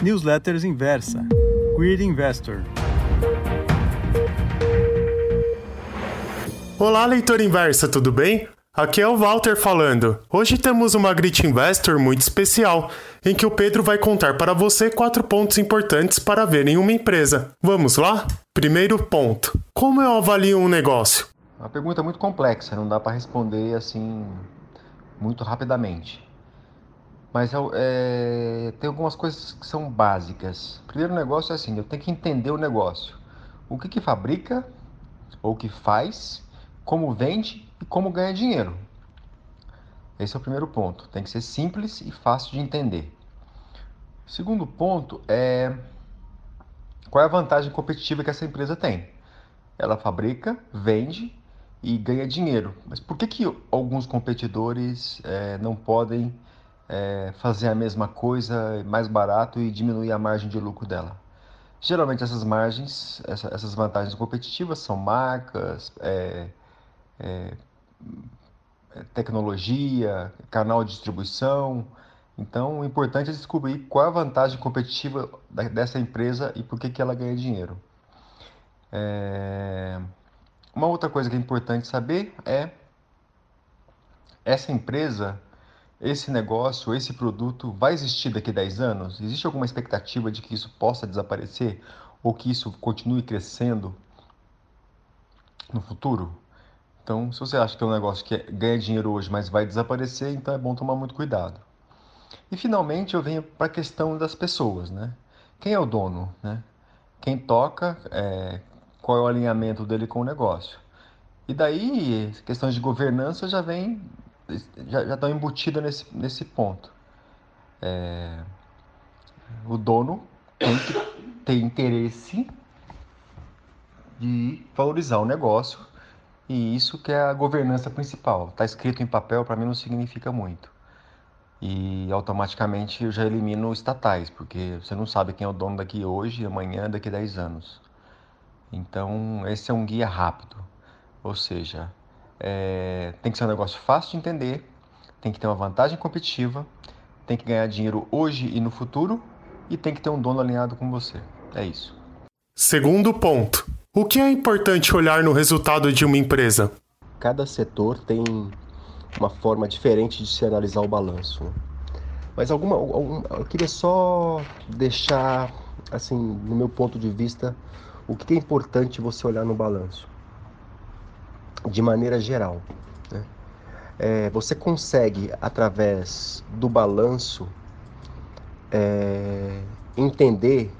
Newsletters Inversa. Queer Investor. Olá, leitor inversa, tudo bem? Aqui é o Walter falando. Hoje temos uma Grit Investor muito especial, em que o Pedro vai contar para você quatro pontos importantes para ver em uma empresa. Vamos lá? Primeiro ponto: Como eu avalio um negócio? Uma pergunta muito complexa, não dá para responder assim muito rapidamente. Mas é, tem algumas coisas que são básicas. Primeiro negócio é assim, eu tenho que entender o negócio. O que, que fabrica, ou que faz, como vende e como ganha dinheiro. Esse é o primeiro ponto. Tem que ser simples e fácil de entender. O segundo ponto é qual é a vantagem competitiva que essa empresa tem. Ela fabrica, vende e ganha dinheiro. Mas por que, que alguns competidores é, não podem é, fazer a mesma coisa mais barato e diminuir a margem de lucro dela? Geralmente essas margens, essa, essas vantagens competitivas são marcas, é, é, tecnologia, canal de distribuição. Então, o importante é descobrir qual a vantagem competitiva dessa empresa e por que, que ela ganha dinheiro. É... Uma outra coisa que é importante saber é essa empresa, esse negócio, esse produto vai existir daqui a 10 anos? Existe alguma expectativa de que isso possa desaparecer ou que isso continue crescendo no futuro? Então, se você acha que é um negócio que ganha dinheiro hoje, mas vai desaparecer, então é bom tomar muito cuidado. E finalmente eu venho para a questão das pessoas, né? Quem é o dono, né? Quem toca, é, qual é o alinhamento dele com o negócio. E daí, questões de governança já vem, já, estão embutidas nesse, nesse ponto. É, o dono tem que ter interesse de valorizar o negócio e isso que é a governança principal. Está escrito em papel, para mim não significa muito. E automaticamente eu já elimino estatais, porque você não sabe quem é o dono daqui hoje, amanhã, daqui a 10 anos. Então, esse é um guia rápido. Ou seja, é, tem que ser um negócio fácil de entender, tem que ter uma vantagem competitiva, tem que ganhar dinheiro hoje e no futuro e tem que ter um dono alinhado com você. É isso. Segundo ponto. O que é importante olhar no resultado de uma empresa? Cada setor tem uma forma diferente de se analisar o balanço. Mas alguma, algum, eu queria só deixar, assim, no meu ponto de vista, o que é importante você olhar no balanço, de maneira geral. Né? É, você consegue, através do balanço, é, entender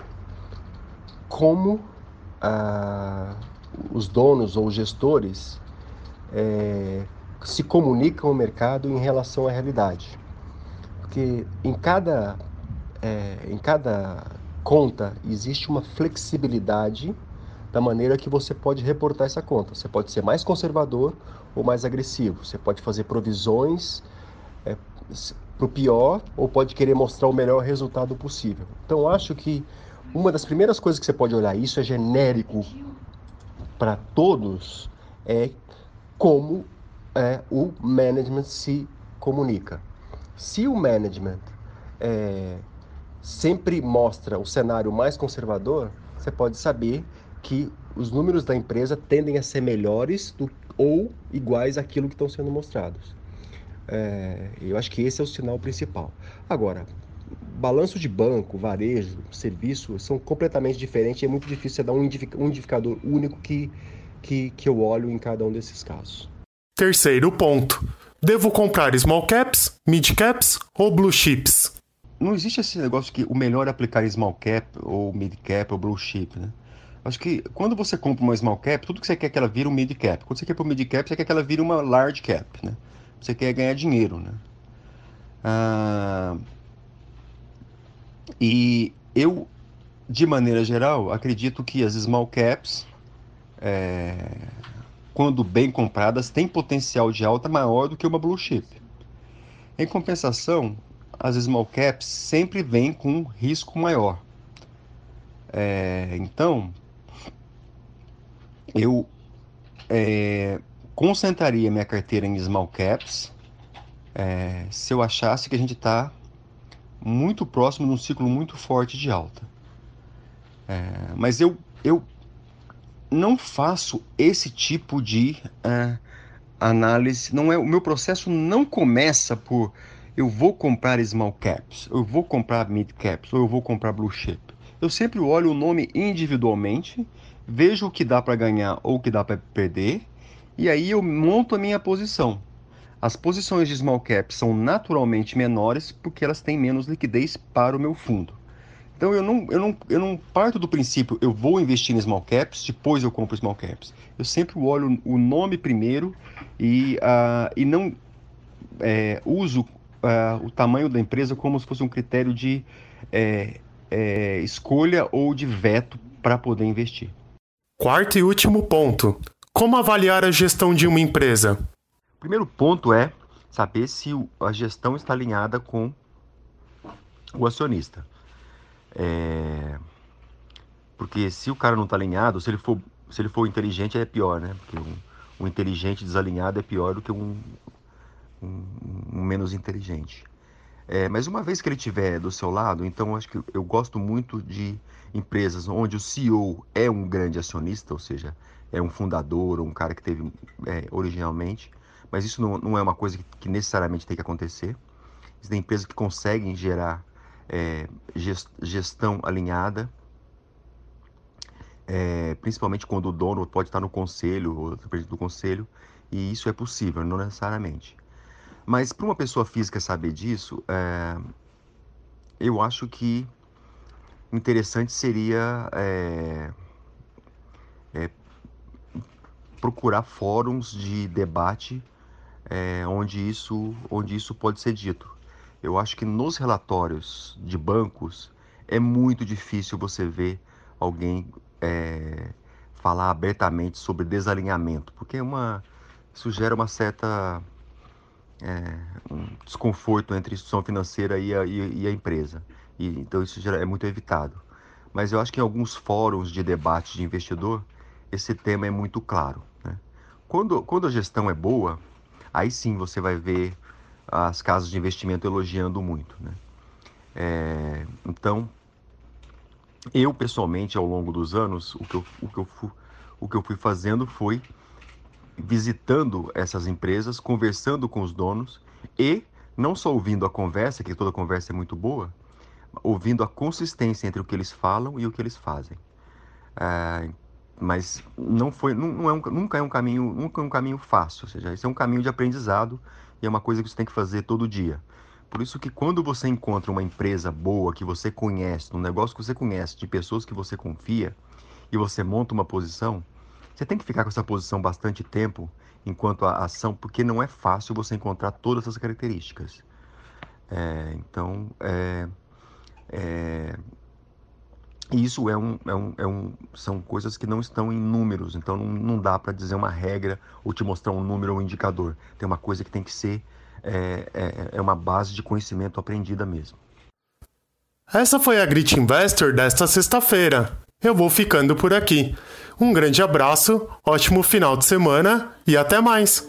como a, os donos ou gestores é, se comunicam o mercado em relação à realidade. Porque em cada, é, em cada conta existe uma flexibilidade da maneira que você pode reportar essa conta. Você pode ser mais conservador ou mais agressivo. Você pode fazer provisões é, para o pior ou pode querer mostrar o melhor resultado possível. Então, acho que uma das primeiras coisas que você pode olhar, isso é genérico para todos, é como é, o management se comunica. Se o management é, sempre mostra o cenário mais conservador, você pode saber que os números da empresa tendem a ser melhores do, ou iguais àquilo que estão sendo mostrados. É, eu acho que esse é o sinal principal. Agora, balanço de banco, varejo, serviço são completamente diferentes e é muito difícil dar um indicador único que, que, que eu olho em cada um desses casos. Terceiro ponto. Devo comprar small caps, mid caps ou blue chips? Não existe esse negócio que o melhor é aplicar small cap ou mid cap ou blue chip, né? Acho que quando você compra uma small cap, tudo que você quer é que ela vire um mid cap. Quando você quer para mid cap, você quer que ela vire uma large cap, né? Você quer ganhar dinheiro, né? Ah, e eu, de maneira geral, acredito que as small caps, é, quando bem compradas, têm potencial de alta maior do que uma blue chip. Em compensação, as small caps sempre vêm com um risco maior. É, então, eu é, concentraria minha carteira em small caps é, se eu achasse que a gente está muito próximo de um ciclo muito forte de alta. É, mas eu, eu não faço esse tipo de é, análise. Não é o meu processo não começa por eu vou comprar small caps, eu vou comprar mid caps, ou eu vou comprar blue chip. Eu sempre olho o nome individualmente, vejo o que dá para ganhar ou o que dá para perder, e aí eu monto a minha posição. As posições de small caps são naturalmente menores porque elas têm menos liquidez para o meu fundo. Então eu não, eu não, eu não parto do princípio eu vou investir em small caps, depois eu compro small caps. Eu sempre olho o nome primeiro e, uh, e não é, uso uh, o tamanho da empresa como se fosse um critério de é, é, escolha ou de veto para poder investir. Quarto e último ponto: como avaliar a gestão de uma empresa? O primeiro ponto é saber se a gestão está alinhada com o acionista. É... Porque se o cara não está alinhado, se ele for, se ele for inteligente, é pior, né? Porque um, um inteligente desalinhado é pior do que um, um, um menos inteligente. É, mas uma vez que ele estiver do seu lado, então acho que eu gosto muito de empresas onde o CEO é um grande acionista, ou seja, é um fundador um cara que teve é, originalmente, mas isso não, não é uma coisa que, que, necessariamente tem que acontecer. Existem empresas que conseguem gerar é, gestão alinhada, é, principalmente quando o dono pode estar no conselho ou do conselho, e isso é possível, não necessariamente. Mas para uma pessoa física saber disso, é, eu acho que interessante seria é, é, procurar fóruns de debate onde, isso, onde isso pode ser dito. Eu acho que nos relatórios de bancos é muito difícil você ver alguém falar abertamente sobre desalinhamento, porque é uma, isso gera uma certa é, um desconforto entre a instituição financeira e a, e, e a empresa. E, então isso é muito evitado. Mas eu acho que em alguns fóruns de debate de investidor, esse tema é muito claro. Né? Quando, quando a gestão é boa, aí sim você vai ver as casas de investimento elogiando muito. Né? É, então, eu pessoalmente, ao longo dos anos, o que eu, o que eu, o que eu fui fazendo foi visitando essas empresas, conversando com os donos e não só ouvindo a conversa, que toda conversa é muito boa, ouvindo a consistência entre o que eles falam e o que eles fazem. É, mas não foi, não, não é um, nunca é um caminho, nunca é um caminho fácil. Ou seja, esse é um caminho de aprendizado e é uma coisa que você tem que fazer todo dia. Por isso que quando você encontra uma empresa boa que você conhece, um negócio que você conhece, de pessoas que você confia, e você monta uma posição, você tem que ficar com essa posição bastante tempo enquanto a ação, porque não é fácil você encontrar todas essas características. É, então, é, é, isso é um, é um, é um, são coisas que não estão em números, então não, não dá para dizer uma regra ou te mostrar um número ou um indicador. Tem uma coisa que tem que ser, é, é, é uma base de conhecimento aprendida mesmo. Essa foi a Grit Investor desta sexta-feira. Eu vou ficando por aqui. Um grande abraço, ótimo final de semana e até mais!